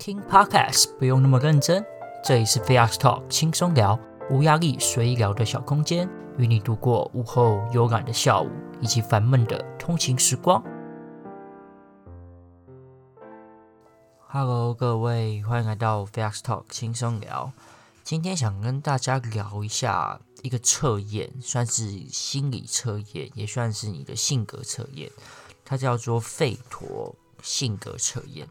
听 Podcast 不用那么认真，这里是 Facts Talk 轻松聊，无压力随意聊的小空间，与你度过午后悠然的下午以及烦闷的通勤时光。Hello，各位，欢迎来到 Facts Talk 轻松聊。今天想跟大家聊一下一个测验，算是心理测验，也算是你的性格测验，它叫做费陀性格测验。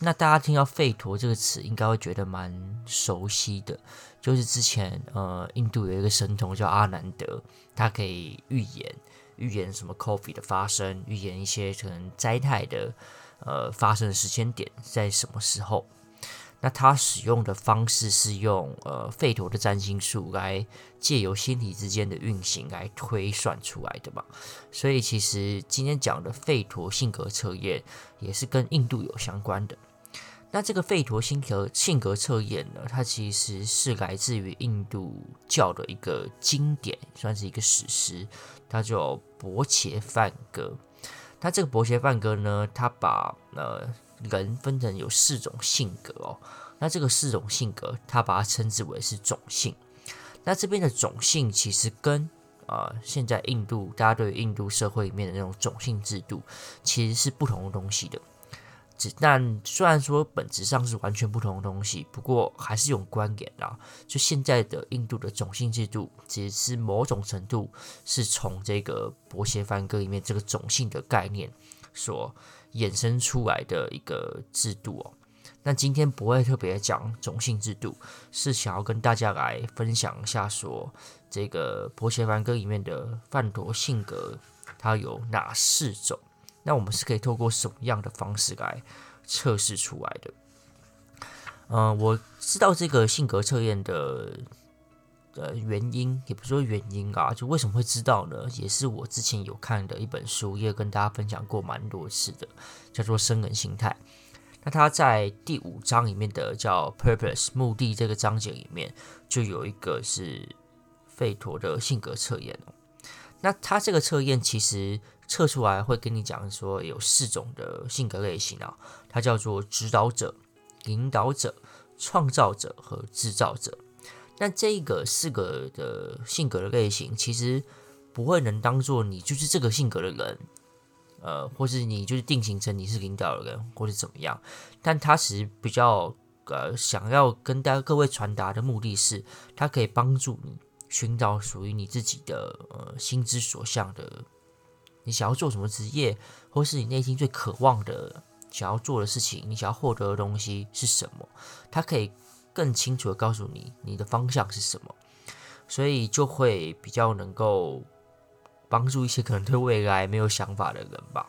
那大家听到“费陀”这个词，应该会觉得蛮熟悉的，就是之前呃，印度有一个神童叫阿南德，他可以预言预言什么 coffee 的发生，预言一些可能灾害的呃发生的时间点在什么时候。那他使用的方式是用呃费陀的占星术来借由星体之间的运行来推算出来的嘛，所以其实今天讲的费陀性格测验也是跟印度有相关的。那这个费陀性格性格测验呢，它其实是来自于印度教的一个经典，算是一个史诗，它叫《伯伽梵歌》。它这个《伯伽梵歌》呢，它把呃人分成有四种性格哦。那这个四种性格，它把它称之为是种姓。那这边的种姓其实跟啊、现在印度大家对印度社会里面的那种种姓制度，其实是不同的东西的。但虽然说本质上是完全不同的东西，不过还是有关联啊。就现在的印度的种姓制度，其实是某种程度是从这个伯伽梵歌里面这个种姓的概念所衍生出来的一个制度哦。那今天不会特别讲种姓制度，是想要跟大家来分享一下，说这个伯伽梵歌里面的费陀性格，它有哪四种。那我们是可以透过什么样的方式来测试出来的？嗯、我知道这个性格测验的呃原因，也不是说原因啊，就为什么会知道呢？也是我之前有看的一本书，也跟大家分享过蛮多次的，叫做《生人心态》。那他在第五章里面的叫 “Purpose” 目的这个章节里面，就有一个是费陀的性格测验。那他这个测验其实。测出来会跟你讲说有四种的性格类型啊，它叫做指导者、领导者、创造者和制造者。那这个四个的性格的类型，其实不会能当做你就是这个性格的人，呃，或是你就是定型成你是领导的人，或是怎么样。但他其实比较呃想要跟大家各位传达的目的是，他可以帮助你寻找属于你自己的呃心之所向的。你想要做什么职业，或是你内心最渴望的想要做的事情，你想要获得的东西是什么？它可以更清楚地告诉你你的方向是什么，所以就会比较能够帮助一些可能对未来没有想法的人吧。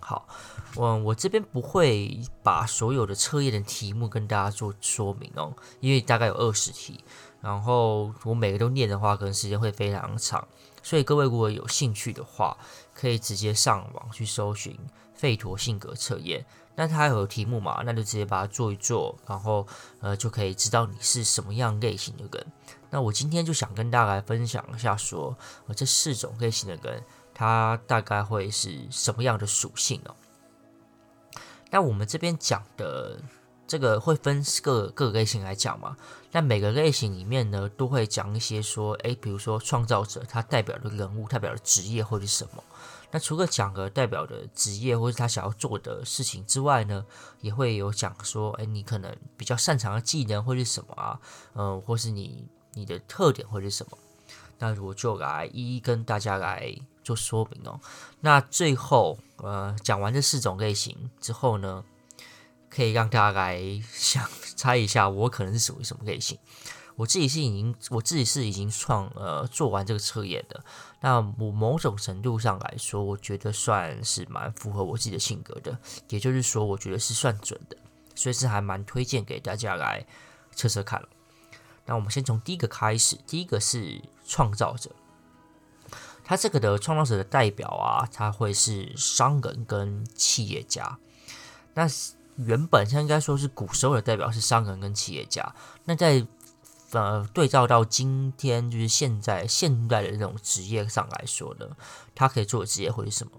好，我我这边不会把所有的测验的题目跟大家做说明哦，因为大概有二十题，然后我每个都念的话，可能时间会非常长。所以各位如果有兴趣的话，可以直接上网去搜寻费陀性格测验。那它有题目嘛？那就直接把它做一做，然后呃就可以知道你是什么样类型的人。那我今天就想跟大家来分享一下说，说呃这四种类型的人，他大概会是什么样的属性哦。那我们这边讲的。这个会分各各个类型来讲嘛？但每个类型里面呢，都会讲一些说，诶，比如说创造者，他代表的人物，代表的职业或者是什么？那除了讲个代表的职业或者他想要做的事情之外呢，也会有讲说，诶，你可能比较擅长的技能会是什么啊？嗯，或是你你的特点会是什么？那我就来一一跟大家来做说明哦。那最后，呃，讲完这四种类型之后呢，可以让大家来想猜一下，我可能是属于什么类型？我自己是已经，我自己是已经创呃做完这个测验的。那我某种程度上来说，我觉得算是蛮符合我自己的性格的。也就是说，我觉得是算准的，所以是还蛮推荐给大家来测测看。那我们先从第一个开始，第一个是创造者。他这个的创造者的代表啊，他会是商人跟企业家。那原本像应该说是古时候的代表是商人跟企业家，那在呃对照到今天就是现在现代的这种职业上来说呢，他可以做的职业会是什么？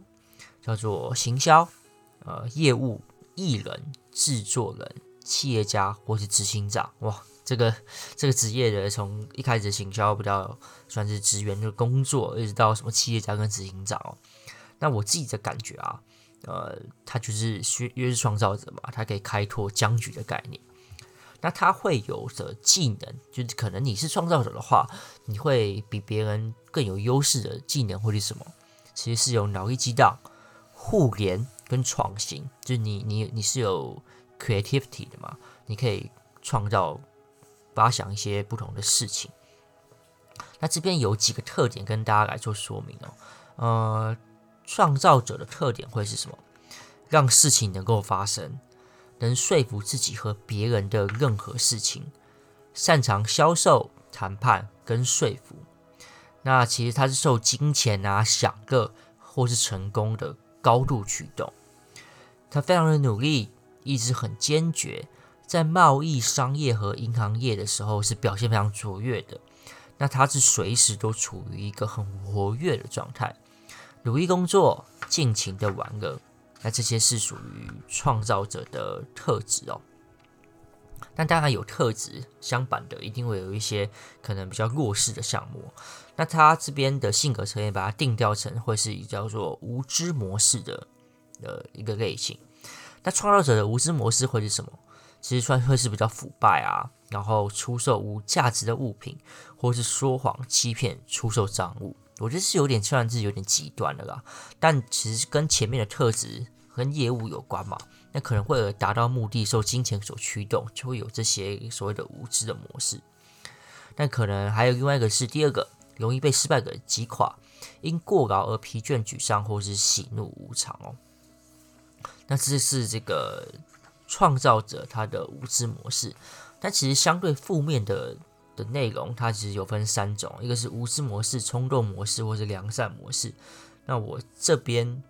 叫做行销、呃业务、艺人、制作人、企业家或是执行长。哇，这个这个职业的从一开始行销比较算是职员的工作，一直到什么企业家跟执行长哦。那我自己的感觉啊，呃，他就是因为是创造者嘛，他可以开拓僵局的概念。那他会有的技能，就是可能你是创造者的话，你会比别人更有优势的技能会是什么？其实是有脑力激荡、互联跟创新。就是你你你是有 creativity 的嘛？你可以创造、发想一些不同的事情。那这边有几个特点跟大家来做说明哦。呃，创造者的特点会是什么？让事情能够发生。能说服自己和别人的任何事情，擅长销售、谈判跟说服。那其实他是受金钱啊、享乐或是成功的高度驱动。他非常的努力，意志很坚决，在贸易、商业和银行业的时候是表现非常卓越的。那他是随时都处于一个很活跃的状态，努力工作，尽情的玩乐。那这些是属于创造者的特质哦。但当然有特质相反的，一定会有一些可能比较弱势的项目。那他这边的性格测验把它定调成会是以叫做无知模式的呃一个类型。那创造者的无知模式会是什么？其实算会是比较腐败啊，然后出售无价值的物品，或是说谎、欺骗、出售赃物。我觉得是有点算是有点极端的啦。但其实跟前面的特质。跟业务有关嘛？那可能会达到目的，受金钱所驱动，就会有这些所谓的无知的模式。但可能还有另外一个是第二个，容易被失败给击垮，因过劳而疲倦、沮丧，或是喜怒无常哦。那这是这个创造者他的无知模式。但其实相对负面的的内容，它其实有分三种，一个是无知模式、冲动模式，或是良善模式。那我这边。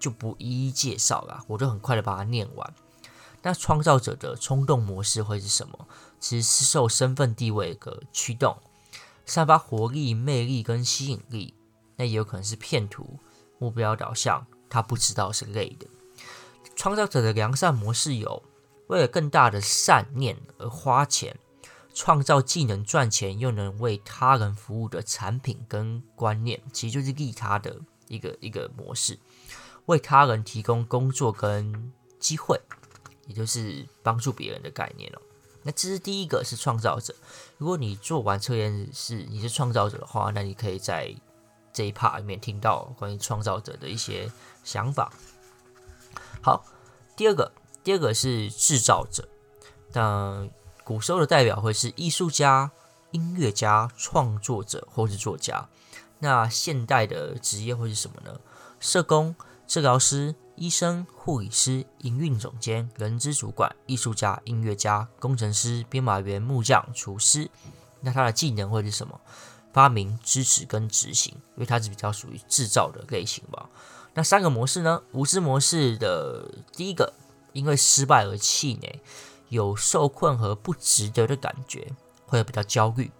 就不一一介绍了，我就很快的把它念完。那创造者的冲动模式会是什么？其实是受身份地位的驱动，散发活力、魅力跟吸引力。那也有可能是骗徒，目标导向，他不知道是累的。创造者的良善模式有为了更大的善念而花钱，创造既能赚钱又能为他人服务的产品跟观念，其实就是利他的一个一个模式。为他人提供工作跟机会，也就是帮助别人的概念哦。那这是第一个，是创造者。如果你做完测验是你是创造者的话，那你可以在这一 part 里面听到关于创造者的一些想法。好，第二个，第二个是制造者。那古时候的代表会是艺术家、音乐家、创作者或是作家。那现代的职业会是什么呢？社工。治疗师、医生、护理师、营运总监、人资主管、艺术家、音乐家、工程师、编码员、木匠、厨师，那他的技能会是什么？发明、支持跟执行，因为他是比较属于制造的类型吧。那三个模式呢？无知模式的第一个，因为失败而气馁，有受困和不值得的感觉，会比较焦虑。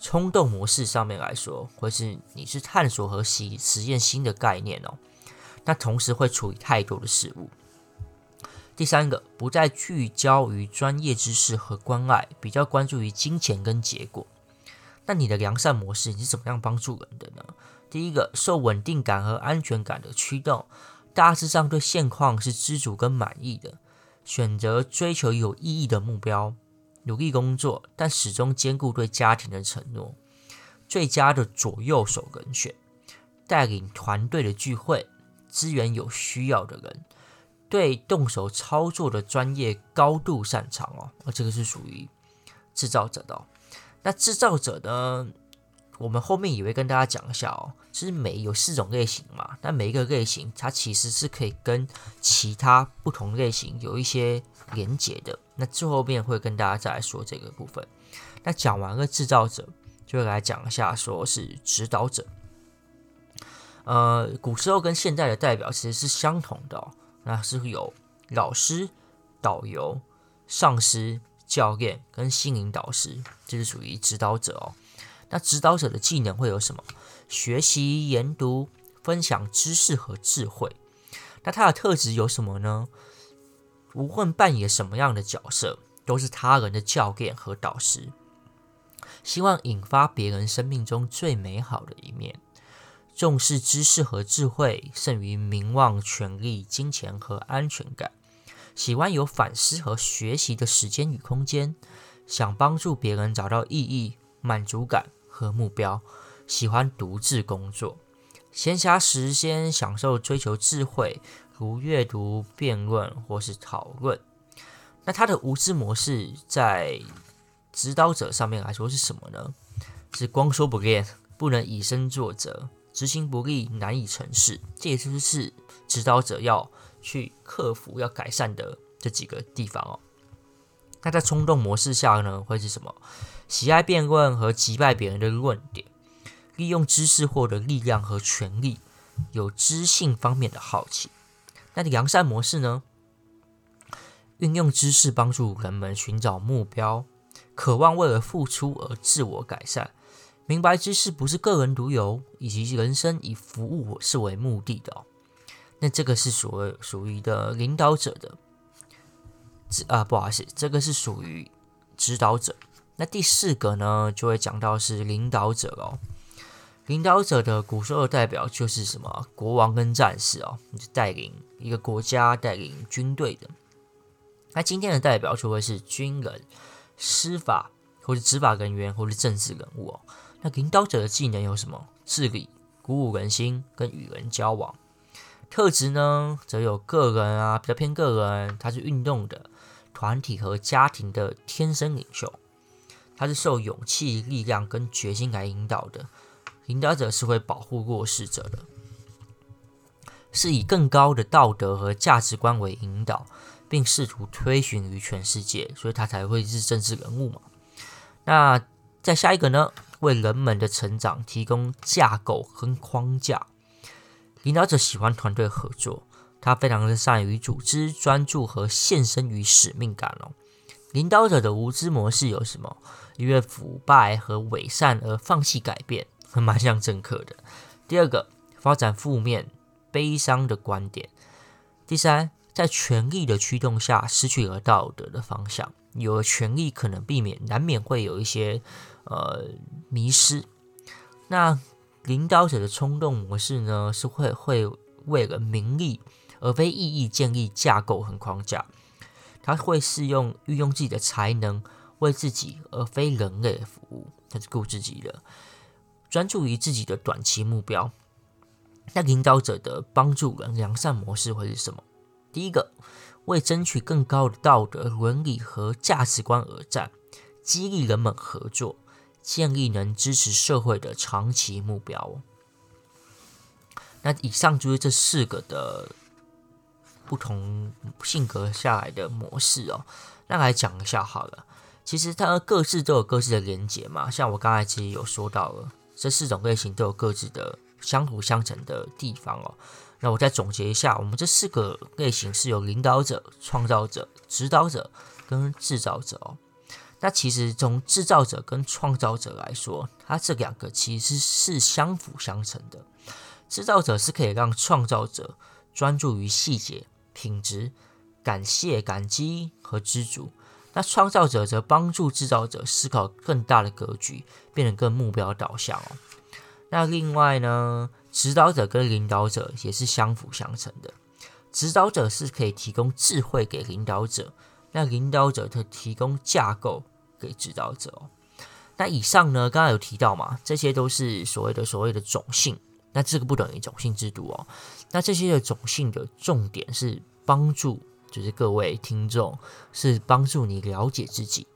冲动模式上面来说，会是你是探索和实实验新的概念哦。那同时会处理太多的事物。第三个，不再聚焦于专业知识和关爱，比较关注于金钱跟结果。那你的良善模式，你是怎么样帮助人的呢？第一个，受稳定感和安全感的驱动，大致上对现况是知足跟满意的，选择追求有意义的目标，努力工作，但始终兼顾对家庭的承诺，最佳的左右手人选，带领团队的聚会。资源有需要的人，对动手操作的专业高度擅长哦，而这个是属于制造者的。那制造者呢，我们后面也会跟大家讲一下哦。其实每有四种类型嘛，那每一个类型它其实是可以跟其他不同类型有一些连结的。那最后面会跟大家再来说这个部分。那讲完了制造者，就来讲一下说是指导者。呃，古时候跟现在的代表其实是相同的哦，那是有老师、导游、上司、教练跟心灵导师，这是属于指导者哦。那指导者的技能会有什么？学习、研读、分享知识和智慧。那他的特质有什么呢？无论扮演什么样的角色，都是他人的教练和导师，希望引发别人生命中最美好的一面。重视知识和智慧，胜于名望、权力、金钱和安全感。喜欢有反思和学习的时间与空间，想帮助别人找到意义、满足感和目标。喜欢独自工作，闲暇时间享受追求智慧，如阅读、辩论或是讨论。那他的无知模式在指导者上面来说是什么呢？是光说不练，不能以身作则。执行不力，难以成事，这也就是指导者要去克服、要改善的这几个地方哦。那在冲动模式下呢，会是什么？喜爱辩论和击败别人的论点，利用知识获得力量和权力，有知性方面的好奇。那良善模式呢？运用知识帮助人们寻找目标，渴望为了付出而自我改善。明白知识不是个人独有，以及人生以服务是为目的的哦。那这个是属于属于的领导者的，啊，不好意思，这个是属于指导者。那第四个呢，就会讲到是领导者哦。领导者的古时候的代表就是什么？国王跟战士哦，你就带领一个国家、带领军队的。那今天的代表就会是军人、司法或者执法人员或者政治人物哦。那领导者的技能有什么？治理、鼓舞人心跟与人交往。特质呢，则有个人啊，比较偏个人，他是运动的，团体和家庭的天生领袖。他是受勇气、力量跟决心来引导的。领导者是会保护弱势者的，是以更高的道德和价值观为引导，并试图推寻于全世界，所以他才会是政治人物嘛。那再下一个呢？为人们的成长提供架构和框架。领导者喜欢团队合作，他非常的善于组织、专注和献身于使命感哦。领导者的无知模式有什么？因为腐败和伪善而放弃改变，蛮像政客的。第二个，发展负面、悲伤的观点。第三，在权力的驱动下失去了道德的方向。有了权力，可能避免，难免会有一些。呃，迷失。那领导者的冲动模式呢，是会会为了名利而非意义建立架构和框架。他会是用运用自己的才能为自己而非人类服务，他是顾自己的，专注于自己的短期目标。那领导者的帮助人良善模式会是什么？第一个，为争取更高的道德伦理和价值观而战，激励人们合作。建立能支持社会的长期目标。那以上就是这四个的不同性格下来的模式哦。那来讲一下好了，其实它各自都有各自的连结嘛。像我刚才其实有说到了，这四种类型都有各自的相辅相成的地方哦。那我再总结一下，我们这四个类型是有领导者、创造者、指导者跟制造者哦。那其实从制造者跟创造者来说，它这两个其实是相辅相成的。制造者是可以让创造者专注于细节、品质、感谢、感激和知足。那创造者则帮助制造者思考更大的格局，变得更目标导向哦。那另外呢，指导者跟领导者也是相辅相成的。指导者是可以提供智慧给领导者，那领导者则提供架构。给指导者哦，那以上呢，刚刚有提到嘛，这些都是所谓的所谓的种姓，那这个不等于种姓制度哦。那这些的种姓的重点是帮助，就是各位听众是帮助你了解自己，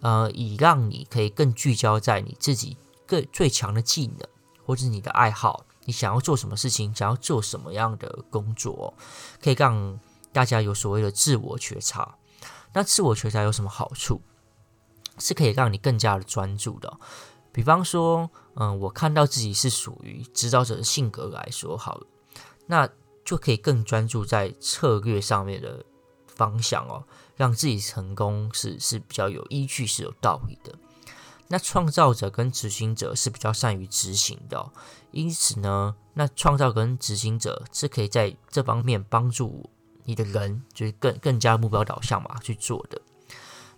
呃，以让你可以更聚焦在你自己更最强的技能，或者是你的爱好，你想要做什么事情，想要做什么样的工作，可以让大家有所谓的自我觉察。那自我觉察有什么好处？是可以让你更加的专注的。比方说，嗯，我看到自己是属于指导者的性格来说好了，那就可以更专注在策略上面的方向哦，让自己成功是是比较有依据、是有道理的。那创造者跟执行者是比较善于执行的哦，因此呢，那创造跟执行者是可以在这方面帮助你的人就是更更加目标导向嘛去做的。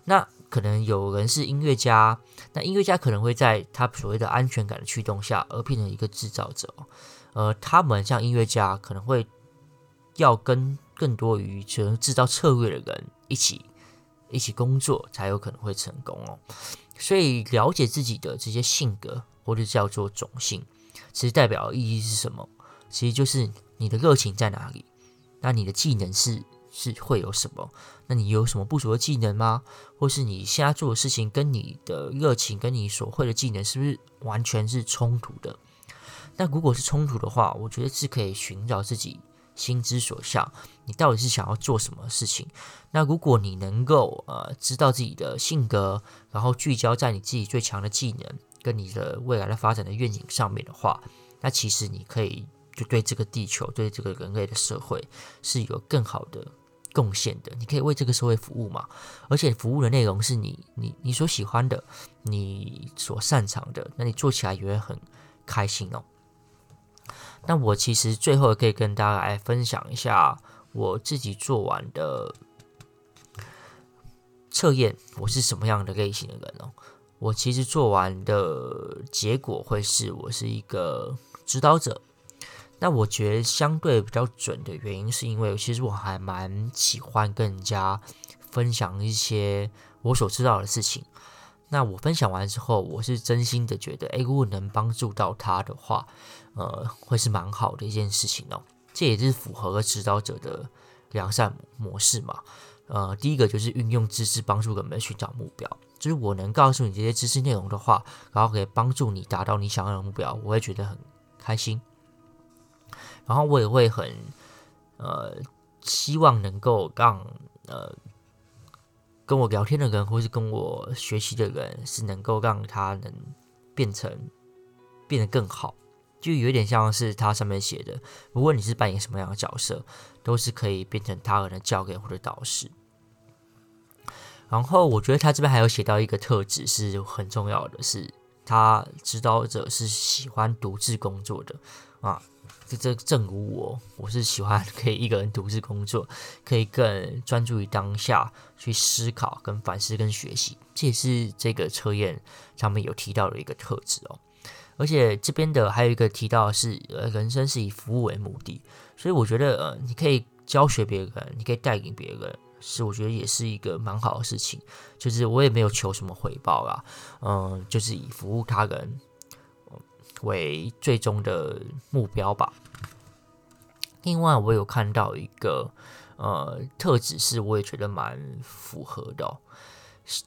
那可能有人是音乐家，那音乐家可能会在他所谓的安全感的驱动下而变成一个制造者。呃，他们像音乐家可能会要跟更多于能制造策略的人一起一起工作，才有可能会成功哦。所以了解自己的这些性格，或者叫做种性，其实代表意义是什么？其实就是你的热情在哪里，那你的技能是是会有什么？那你有什么不足的技能吗？或是你现在做的事情跟你的热情跟你所会的技能是不是完全是冲突的？那如果是冲突的话，我觉得是可以寻找自己心之所向，你到底是想要做什么事情？那如果你能够呃知道自己的性格，然后聚焦在你自己最强的技能跟你的未来的发展的愿景上面的话，那其实你可以就对这个地球、对这个人类的社会是有更好的。贡献的，你可以为这个社会服务嘛？而且服务的内容是你、你、你所喜欢的，你所擅长的，那你做起来也会很开心哦。那我其实最后可以跟大家来分享一下我自己做完的测验，我是什么样的类型的人哦。我其实做完的结果会是我是一个指导者。那我觉得相对比较准的原因，是因为其实我还蛮喜欢跟人家分享一些我所知道的事情。那我分享完之后，我是真心的觉得，诶，如果能帮助到他的话，呃，会是蛮好的一件事情哦。这也是符合指导者的良善模式嘛。呃，第一个就是运用知识帮助人们寻找目标，就是我能告诉你这些知识内容的话，然后可以帮助你达到你想要的目标，我会觉得很开心。然后我也会很，呃，希望能够让呃跟我聊天的人，或是跟我学习的人，是能够让他能变成变得更好，就有点像是他上面写的，无论你是扮演什么样的角色，都是可以变成他人的教练或者导师。然后我觉得他这边还有写到一个特质是很重要的，是他指导者是喜欢独自工作的啊。这这正如我，我是喜欢可以一个人独自工作，可以更专注于当下去思考、跟反思、跟学习，这也是这个测验上面有提到的一个特质哦。而且这边的还有一个提到是，呃，人生是以服务为目的，所以我觉得，呃，你可以教学别人，你可以带领别人，是我觉得也是一个蛮好的事情。就是我也没有求什么回报啦，嗯，就是以服务他人。为最终的目标吧。另外，我有看到一个呃特质，是我也觉得蛮符合的，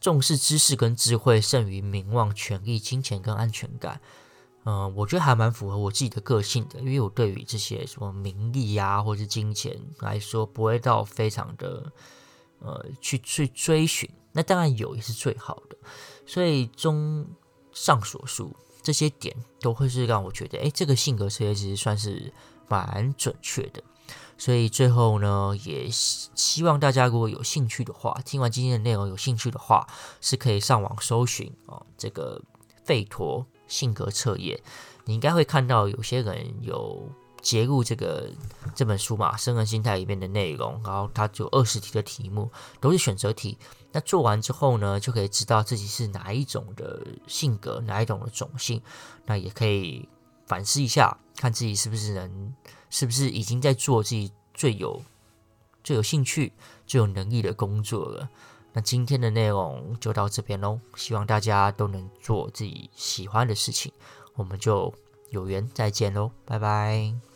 重视知识跟智慧胜于名望、权力、金钱跟安全感。嗯、我觉得还蛮符合我自己的个性的，因为我对于这些什么名利呀，或是金钱来说，不会到非常的呃去去追寻。那当然有也是最好的。所以，综上所述。这些点都会是让我觉得，哎，这个性格测验其实算是蛮准确的。所以最后呢，也希望大家如果有兴趣的话，听完今天的内容有兴趣的话，是可以上网搜寻哦，这个费陀性格测验，你应该会看到有些人有。结入这个这本书嘛，《生人心态》里面的内容，然后它就二十题的题目都是选择题。那做完之后呢，就可以知道自己是哪一种的性格，哪一种的种性。那也可以反思一下，看自己是不是能，是不是已经在做自己最有最有兴趣、最有能力的工作了。那今天的内容就到这边喽，希望大家都能做自己喜欢的事情。我们就有缘再见喽，拜拜。